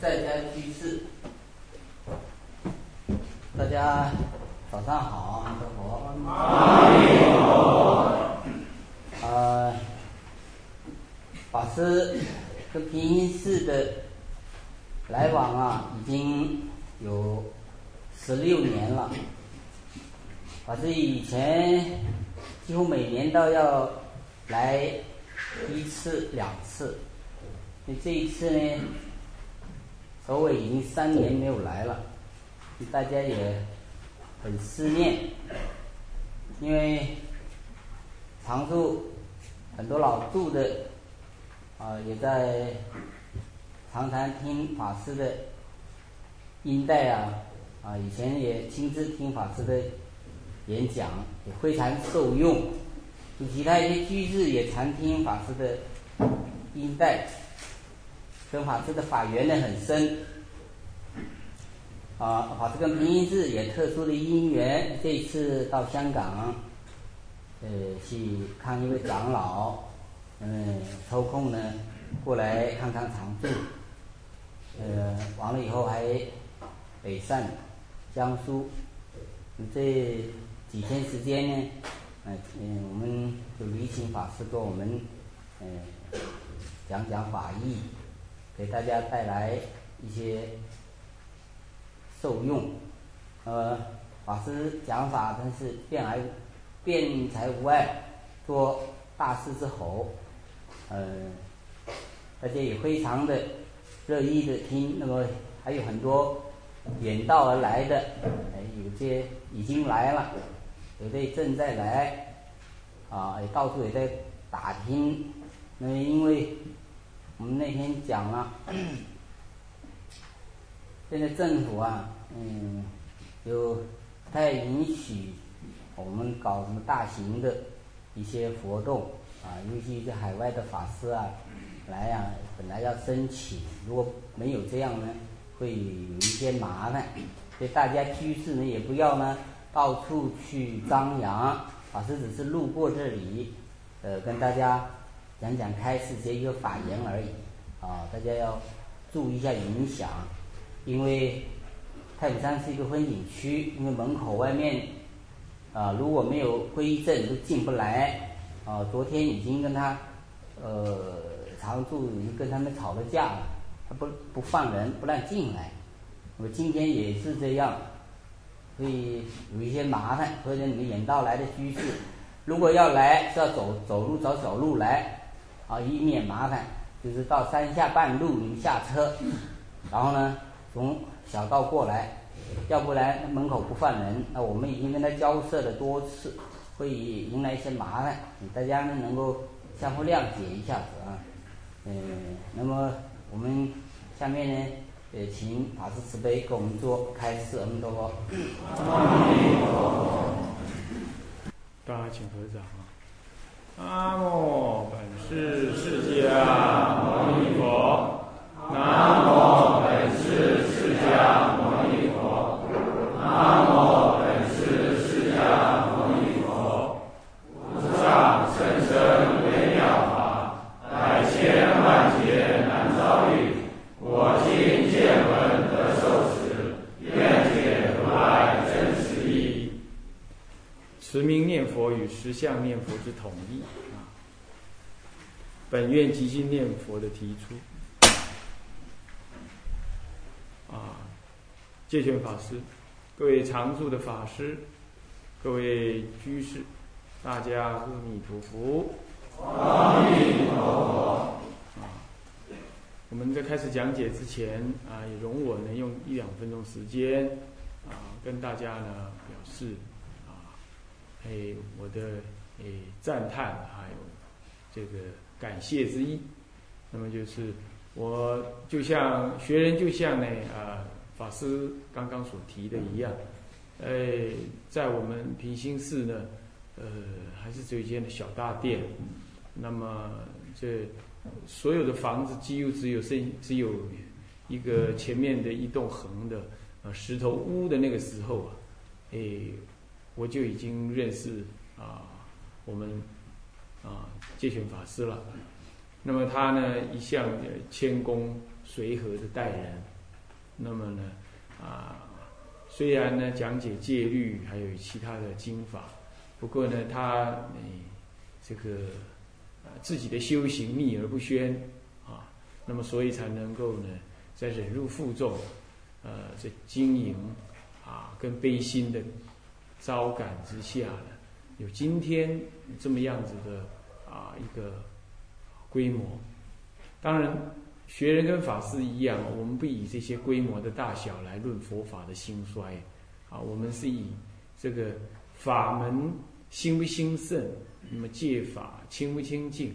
在家居士，大家早上好，阿弥陀佛。阿弥陀佛。呃，法师跟平阴寺的来往啊，已经有十六年了。法师以前几乎每年都要来一次两次，那这一次呢？首尾已经三年没有来了，大家也很思念，因为常住很多老住的啊，也在常常听法师的音带啊，啊，以前也亲自听法师的演讲，也非常受用。其他一些居士也常听法师的音带。跟法师的法缘呢很深，啊，法师跟平阴寺也特殊的因缘，这次到香港，呃，去看一位长老，嗯，抽空呢过来看看长住，呃，完了以后还北上江苏，这几天时间呢，嗯嗯，我们就礼请法师给我们嗯讲讲法义。给大家带来一些受用，呃，法师讲法真是辩而辩才无碍，做大师之侯，呃，大家也非常的乐意的听。那么还有很多远道而来的，哎，有些已经来了，有的正在来，啊，也到处也在打听。那因为。我们那天讲了，现在政府啊，嗯，有不太允许我们搞什么大型的一些活动啊，尤其这海外的法师啊来呀，本来要申请，如果没有这样呢，会有一些麻烦，所以大家居士呢也不要呢到处去张扬，法师只是路过这里，呃，跟大家。讲讲开示这一个法言而已，啊，大家要注意一下影响，因为太平山是一个风景区，因为门口外面啊如果没有规证都进不来，啊，昨天已经跟他呃常住已经跟他们吵了架了，他不不放人不让进来，我今天也是这样，所以有一些麻烦，所以你们远道来的居士，如果要来是要走走路找小路来。啊，以免麻烦，就是到山下半路你下车，然后呢，从小道过来，要不然门口不放人。那我们已经跟他交涉了多次，会迎来一些麻烦，大家呢能够相互谅解一下子啊。嗯，那么我们下面呢，呃，请法师慈悲给我们做开示，阿弥陀佛。大家请合掌。南无本师释迦牟尼佛。南无本师释迦十相念佛之统一啊！本愿即心念佛的提出啊！戒权法师，各位常住的法师，各位居士，大家阿弥陀佛！阿弥陀佛！啊！我们在开始讲解之前啊，也容我能用一两分钟时间啊，跟大家呢表示。哎，我的哎赞叹，还有这个感谢之意。那么就是我就像学人，就像呢啊法师刚刚所提的一样，哎，在我们平心寺呢，呃，还是只有一间的小大殿。那么这所有的房子几乎只有剩只有一个前面的一栋横的呃石头屋的那个时候啊，哎。我就已经认识啊，我们啊戒权法师了。那么他呢，一向谦恭随和的待人。那么呢，啊，虽然呢讲解戒律，还有其他的经法，不过呢，他诶这个啊自己的修行秘而不宣啊，那么所以才能够呢，在忍辱负重，呃，这经营啊跟悲心的招感之下呢，有今天这么样子的啊一个规模。当然，学人跟法师一样，我们不以这些规模的大小来论佛法的兴衰啊，我们是以这个法门兴不兴盛，那么戒法清不清净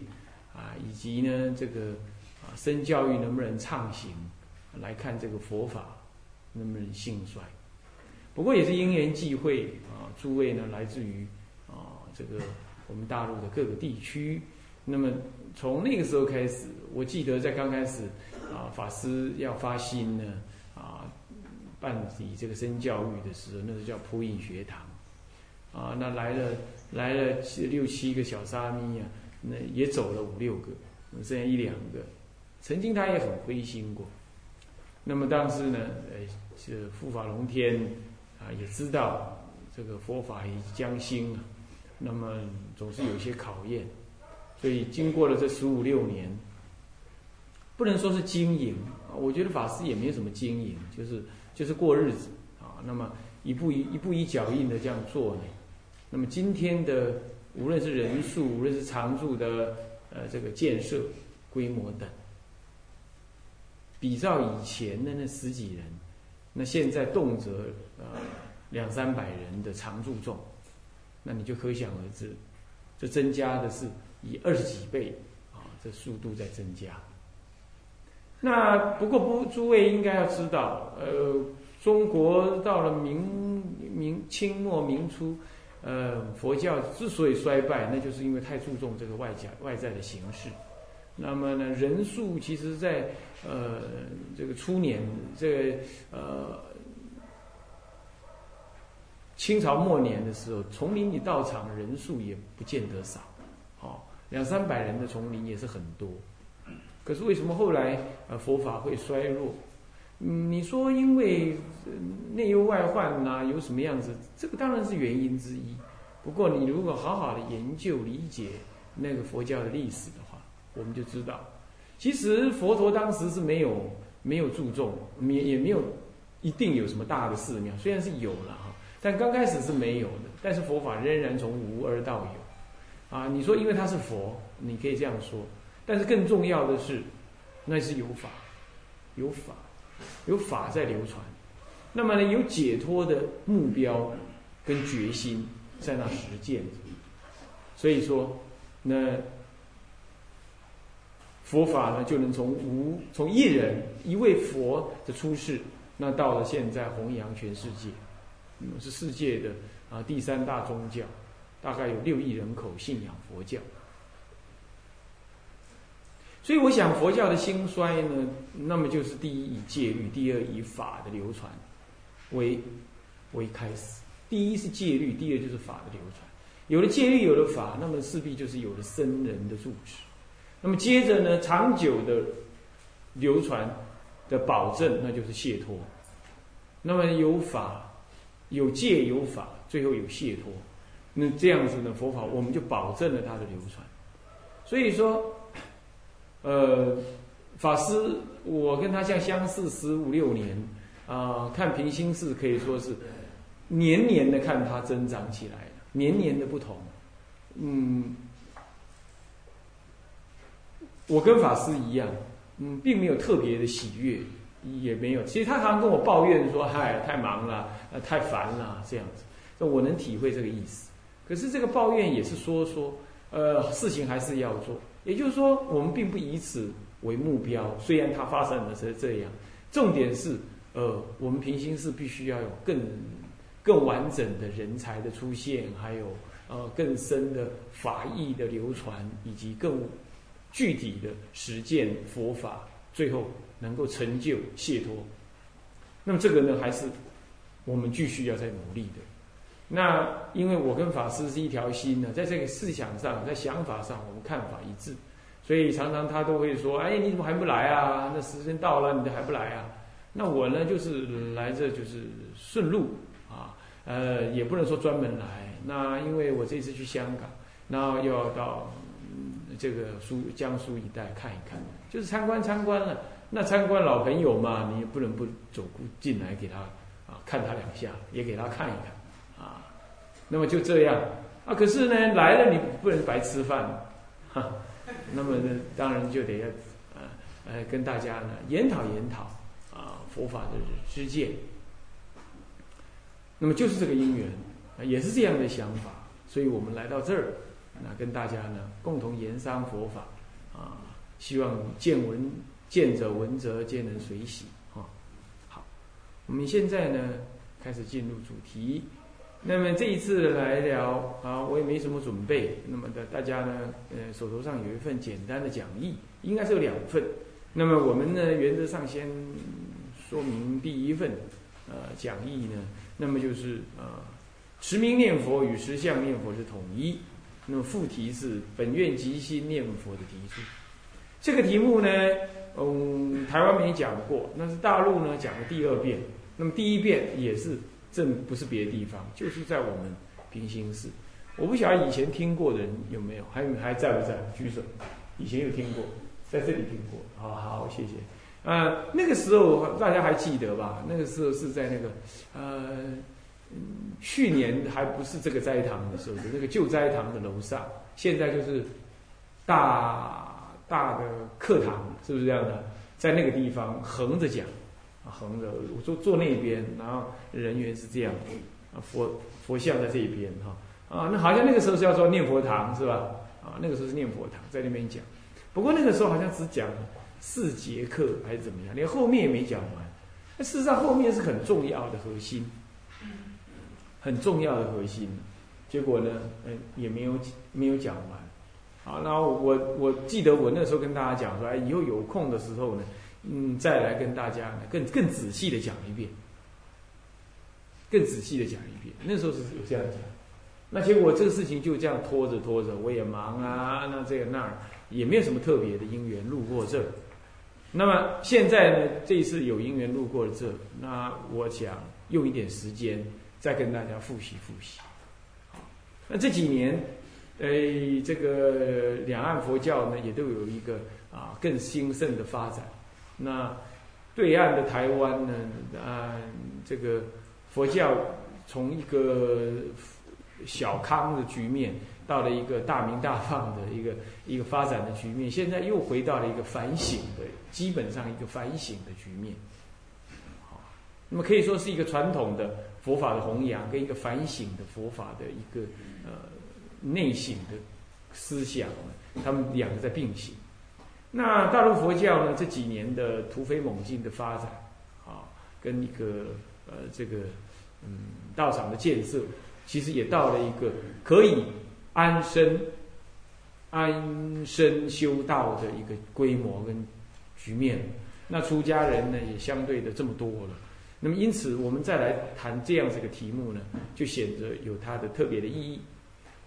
啊，以及呢这个啊身教育能不能畅行来看这个佛法能不能兴衰。不过也是因缘际会啊，诸位呢来自于啊这个我们大陆的各个地区，那么。从那个时候开始，我记得在刚开始，啊，法师要发心呢，啊，办理这个身教育的时候，那是叫普印学堂，啊，那来了来了七六七个小沙弥啊，那也走了五六个，剩下一两个，曾经他也很灰心过，那么当时呢，呃，是护法龙天啊，也知道这个佛法已将兴了，那么总是有一些考验。所以经过了这十五六年，不能说是经营啊，我觉得法师也没有什么经营，就是就是过日子啊。那么一步一一步一脚印的这样做呢，那么今天的无论是人数，无论是常住的呃这个建设规模等，比照以前的那十几人，那现在动辄呃两三百人的常住众，那你就可想而知，这增加的是。以二十几倍啊，这速度在增加。那不过不，诸位应该要知道，呃，中国到了明明清末明初，呃，佛教之所以衰败，那就是因为太注重这个外在外在的形式。那么呢，人数其实，在呃这个初年，这呃清朝末年的时候，丛林里到场人数也不见得少。哦两三百人的丛林也是很多，可是为什么后来呃佛法会衰弱？嗯，你说因为内忧外患呐，有什么样子？这个当然是原因之一。不过你如果好好的研究理解那个佛教的历史的话，我们就知道，其实佛陀当时是没有没有注重，也也没有一定有什么大的寺庙，虽然是有了，但刚开始是没有的。但是佛法仍然从无而到有。啊，你说因为他是佛，你可以这样说，但是更重要的是，那是有法，有法，有法在流传，那么呢，有解脱的目标跟决心在那实践着，所以说，那佛法呢就能从无从一人一位佛的出世，那到了现在弘扬全世界，嗯，是世界的啊第三大宗教。大概有六亿人口信仰佛教，所以我想佛教的兴衰呢，那么就是第一以戒律，第二以法的流传为为开始。第一是戒律，第二就是法的流传。有了戒律，有了法，那么势必就是有了僧人的住持。那么接着呢，长久的流传的保证，那就是解脱。那么有法，有戒有法，最后有解脱。那这样子呢，佛法我们就保证了它的流传。所以说，呃，法师，我跟他像相似十五六年啊，看平心寺可以说是年年的看它增长起来年年的不同。嗯，我跟法师一样，嗯，并没有特别的喜悦，也没有。其实他常常跟我抱怨说：“嗨，太忙了，太烦了，这样子。”那我能体会这个意思。可是这个抱怨也是说说，呃，事情还是要做。也就是说，我们并不以此为目标。虽然它发生了是这样，重点是，呃，我们平行是必须要有更更完整的人才的出现，还有呃更深的法义的流传，以及更具体的实践佛法，最后能够成就解脱。那么这个呢，还是我们继续要在努力的。那因为我跟法师是一条心呢，在这个思想上，在想法上，我们看法一致，所以常常他都会说：“哎，你怎么还不来啊？那时间到了，你都还不来啊？”那我呢，就是来这就是顺路啊，呃，也不能说专门来。那因为我这次去香港，那又要到这个苏江苏一带看一看，就是参观参观了。那参观老朋友嘛，你也不能不走进来给他看他两下，也给他看一看啊。那么就这样啊，可是呢来了你不能白吃饭，哈。那么呢，当然就得要呃呃跟大家呢研讨研讨啊佛法的知见。那么就是这个因缘，也是这样的想法，所以我们来到这儿，那跟大家呢共同研商佛法啊，希望见闻见者闻者皆能随喜。我们现在呢开始进入主题。那么这一次来聊啊，我也没什么准备。那么的大家呢，呃，手头上有一份简单的讲义，应该是有两份。那么我们呢，原则上先说明第一份呃讲义呢，那么就是呃，持名念佛与实相念佛是统一。那么副题是本愿即心念佛的提出。这个题目呢，嗯，台湾没讲过，那是大陆呢讲了第二遍。那么第一遍也是。这不是别的地方，就是在我们平行寺。我不晓得以前听过的人有没有，还还在不在？举手。以前有听过，在这里听过。好好，谢谢。呃，那个时候大家还记得吧？那个时候是在那个呃，去年还不是这个斋堂的时候，那个旧斋堂的楼上，现在就是大大的课堂，是不是这样的？在那个地方横着讲。横着，我坐坐那边，然后人员是这样，啊佛佛像在这一边哈，啊那好像那个时候是要说念佛堂是吧？啊那个时候是念佛堂在那边讲，不过那个时候好像只讲四节课还是怎么样，连后面也没讲完。那事实上后面是很重要的核心，很重要的核心，结果呢，嗯也没有没有讲完。好，那我我记得我那时候跟大家讲说，哎以后有空的时候呢。嗯，再来跟大家呢更更仔细的讲一遍，更仔细的讲一遍。那时候是有这样讲，那结果这个事情就这样拖着拖着，我也忙啊，那这个那儿也没有什么特别的因缘路过这。那么现在呢，这一次有因缘路过了这，那我想用一点时间再跟大家复习复习。那这几年，呃，这个两岸佛教呢，也都有一个啊更兴盛的发展。那对岸的台湾呢？啊，这个佛教从一个小康的局面，到了一个大明大放的一个 一个发展的局面，现在又回到了一个反省的，基本上一个反省的局面。好，那么可以说是一个传统的佛法的弘扬，跟一个反省的佛法的一个呃内省的思想，他们两个在并行。那大陆佛教呢？这几年的突飞猛进的发展，啊，跟一个呃这个嗯道场的建设，其实也到了一个可以安身安身修道的一个规模跟局面。那出家人呢，也相对的这么多了。那么因此，我们再来谈这样这个题目呢，就显得有它的特别的意义。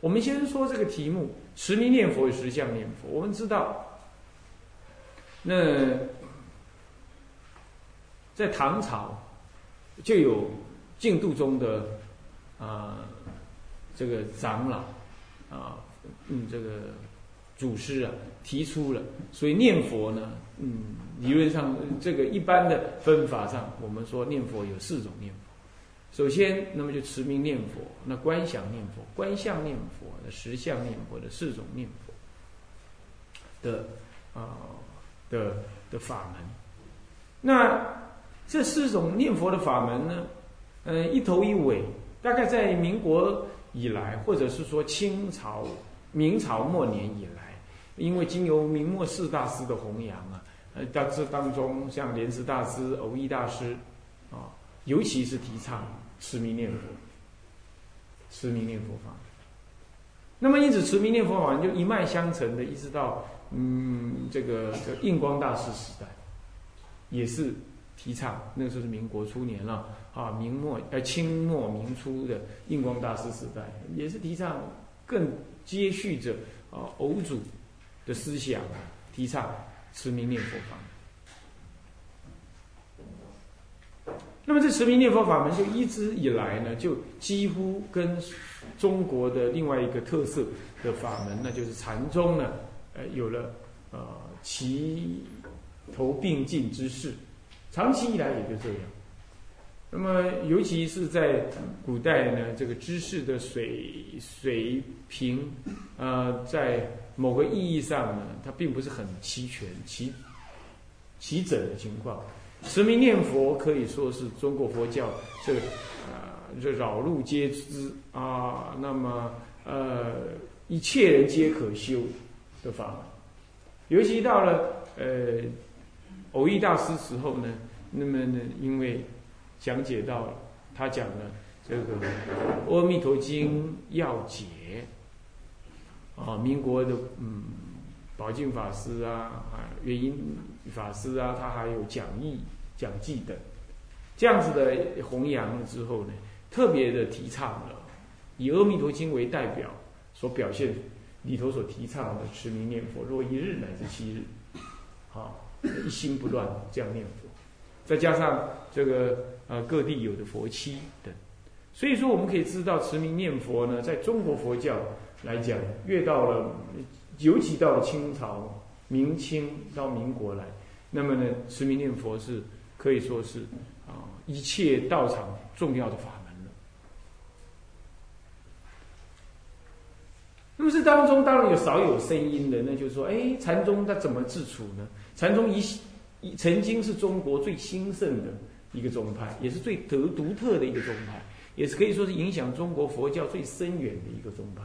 我们先说这个题目：持名念佛与实相念佛。我们知道。那在唐朝就有净土宗的啊这个长老啊嗯这个祖师啊提出了，所以念佛呢嗯理论上这个一般的分法上，我们说念佛有四种念佛。首先，那么就持名念佛，那观想念佛、观相念佛、的实相念佛的四种念佛的啊。的的法门，那这四种念佛的法门呢？嗯，一头一尾，大概在民国以来，或者是说清朝、明朝末年以来，因为经由明末四大师的弘扬啊，呃，当这当中像莲池大师、偶益大师啊，尤其是提倡持名念佛，持名念佛法。那么因此，持名念佛法就一脉相承的，一直到。嗯，这个这印光大师时代，也是提倡，那个时候是民国初年了啊，明末呃清末明初的印光大师时代，也是提倡更接续着啊偶主的思想提倡持名念佛法。那么这持名念佛法门就一直以来呢，就几乎跟中国的另外一个特色的法门呢，就是禅宗呢，呃，有了呃齐头并进之势，长期以来也就这样。那么尤其是在古代呢，这个知识的水水平，呃，在某个意义上呢，它并不是很齐全、齐齐整的情况。持名念佛可以说是中国佛教这个啊，这扰路皆知啊，那么呃，一切人皆可修的法门。尤其到了呃，偶益大师时候呢，那么呢，因为讲解到他讲了这个《阿弥陀经》要解啊，民国的嗯，宝镜法师啊，啊，元因。法师啊，他还有讲义、讲记等，这样子的弘扬了之后呢，特别的提倡了以《阿弥陀经》为代表所表现里头所提倡的持名念佛，若一日乃至七日，好一心不乱这样念佛，再加上这个呃各地有的佛七等，所以说我们可以知道持名念佛呢，在中国佛教来讲，越到了尤其到了清朝、明清到民国来。那么呢，持名念佛是可以说是啊一切道场重要的法门那么这当中当然有少有声音的，那就是说，哎，禅宗它怎么自处呢？禅宗一一曾经是中国最兴盛的一个宗派，也是最独独特的一个宗派，也是可以说是影响中国佛教最深远的一个宗派。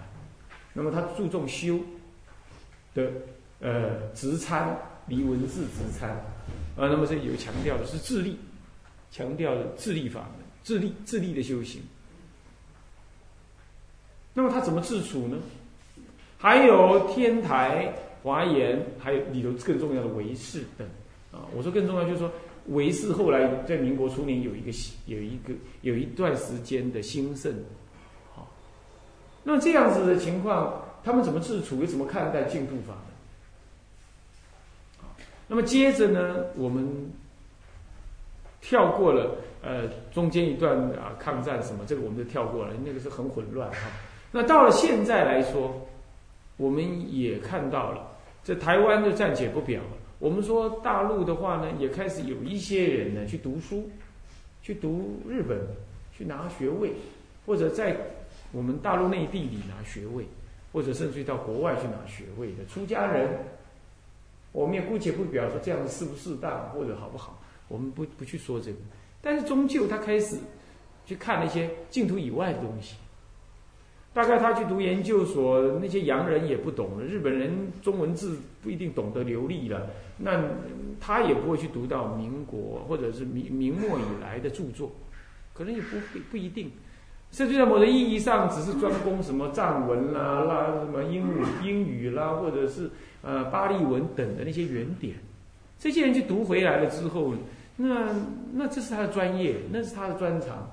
那么他注重修的呃直参。离文字直参，啊，那么这有强调的是智力，强调的智力法门，智力智力的修行。那么他怎么自处呢？还有天台、华严，还有里头更重要的唯识等啊。我说更重要就是说，唯识后来在民国初年有一个有一个有一段时间的兴盛，好。那这样子的情况，他们怎么自处？又怎么看待净土法？那么接着呢，我们跳过了呃中间一段啊抗战什么，这个我们就跳过了，那个是很混乱哈。那到了现在来说，我们也看到了，这台湾就暂且不表。我们说大陆的话呢，也开始有一些人呢去读书，去读日本，去拿学位，或者在我们大陆内地里拿学位，或者甚至于到国外去拿学位的出家人。我们也姑且不表说这样适不适当或者好不好，我们不不去说这个。但是终究他开始去看那些净土以外的东西。大概他去读研究所，那些洋人也不懂了，日本人中文字不一定懂得流利了，那他也不会去读到民国或者是明明末以来的著作，可能也不不一定。甚至在某种意义上，只是专攻什么藏文啦、啦什么英语英语啦，或者是。呃，巴利文等的那些原点，这些人去读回来了之后，那那这是他的专业，那是他的专长。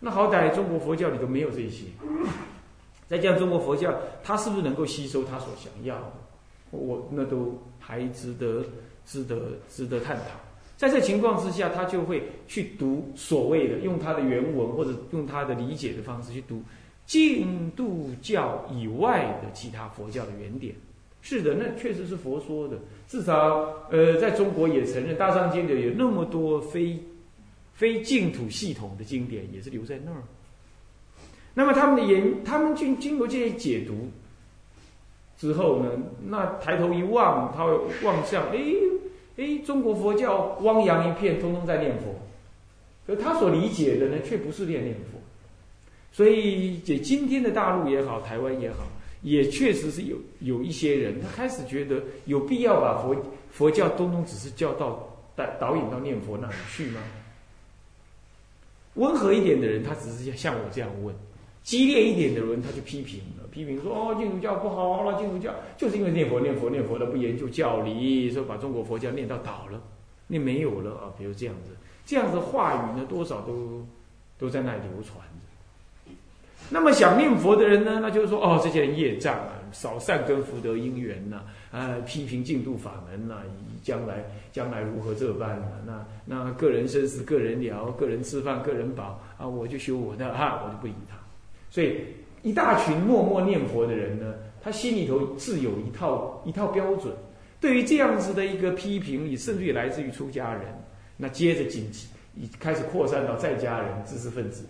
那好歹中国佛教里头没有这些，再加上中国佛教，他是不是能够吸收他所想要的？我那都还值得值得值得探讨。在这情况之下，他就会去读所谓的用他的原文或者用他的理解的方式去读净度教以外的其他佛教的原点。是的，那确实是佛说的。至少，呃，在中国也承认大藏经里有那么多非非净土系统的经典，也是留在那儿。那么他们的研，他们经经过这些解读之后呢，那抬头一望，他会望向，哎哎，中国佛教汪洋一片，通通在念佛。可他所理解的呢，却不是念念佛。所以，这今天的大陆也好，台湾也好。也确实是有有一些人，他开始觉得有必要把佛佛教通通只是教到导导引到念佛那里去吗？温和一点的人，他只是像我这样问；激烈一点的人，他就批评了，批评说：“哦，净土教不好了，净土教就是因为念佛念佛念佛的不研究教理，说把中国佛教念到倒了，念没有了啊。”比如这样子，这样子话语呢，多少都都在那里流传着。那么想念佛的人呢，那就是说哦，这些人业障啊，少善根福德因缘呐，啊，批评净土法门呐，将来将来如何这般呢？那那个人生死，个人聊，个人吃饭，个人饱啊，我就修我的哈，我就不理他。所以一大群默默念佛的人呢，他心里头自有一套一套标准。对于这样子的一个批评，也甚至于来自于出家人，那接着紧已开始扩散到在家人、知识分子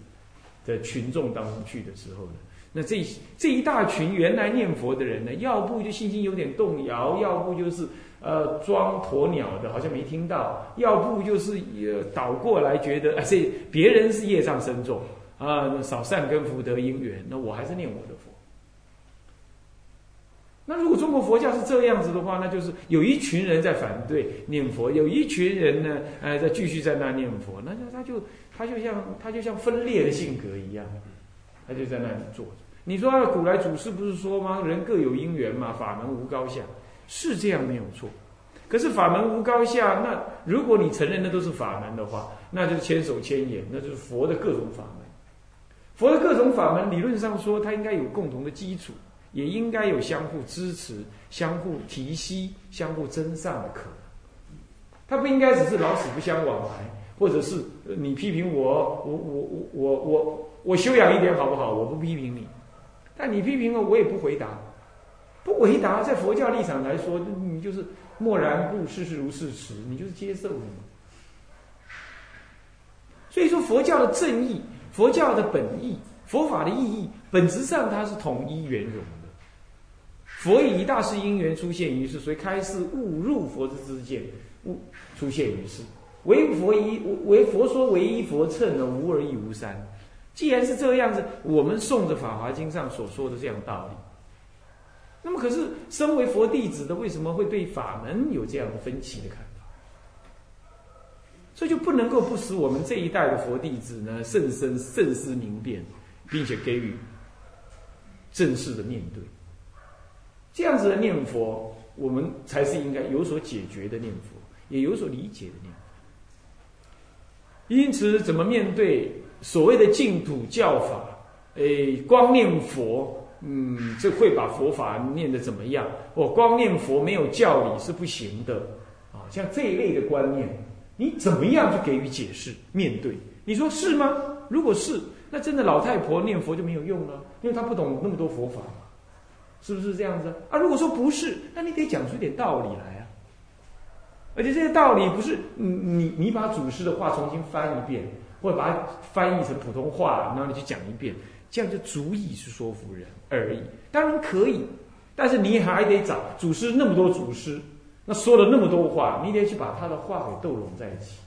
的群众当中去的时候呢，那这这一大群原来念佛的人呢，要不就信心有点动摇，要不就是呃装鸵鸟的，好像没听到，要不就是倒过来觉得啊，这别人是业障深重啊，少善根福德因缘，那我还是念我的佛。那如果中国佛教是这样子的话，那就是有一群人在反对念佛，有一群人呢，呃，在继续在那念佛，那就他就他就像他就像分裂的性格一样，他就在那里坐着。你说古来祖师不是说吗？人各有因缘嘛，法门无高下，是这样没有错。可是法门无高下，那如果你承认那都是法门的话，那就是千手千眼，那就是佛的各种法门。佛的各种法门，理论上说，它应该有共同的基础。也应该有相互支持、相互提携、相互增上的可能。他不应该只是老死不相往来，或者是你批评我，我我我我我我修养一点好不好？我不批评你，但你批评了我也不回答。不回答，在佛教立场来说，你就是默然故事事如事实，你就是接受的嘛。所以说，佛教的正义，佛教的本意，佛法的意义，本质上它是统一圆融的。佛以一大势因缘出现于世，所以开示误入佛之之见，误出现于世。唯佛一唯佛说唯一佛乘呢，无二亦无三。既然是这样子，我们诵着《法华经》上所说的这样道理，那么可是身为佛弟子的，为什么会对法门有这样的分歧的看法？所以就不能够不使我们这一代的佛弟子呢，甚深慎思明辨，并且给予正式的面对。这样子的念佛，我们才是应该有所解决的念佛，也有所理解的念佛。因此，怎么面对所谓的净土教法？诶，光念佛，嗯，这会把佛法念得怎么样？我光念佛没有教理是不行的啊！像这一类的观念，你怎么样去给予解释？面对，你说是吗？如果是，那真的老太婆念佛就没有用了，因为她不懂那么多佛法。是不是这样子啊？如果说不是，那你得讲出一点道理来啊！而且这些道理不是你你你把祖师的话重新翻一遍，或者把它翻译成普通话，然后你去讲一遍，这样就足以是说服人而已。当然可以，但是你还得找祖师那么多祖师，那说了那么多话，你得去把他的话给斗拢在一起，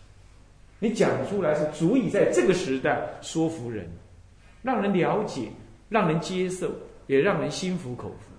你讲出来是足以在这个时代说服人，让人了解，让人接受。也让人心服口服。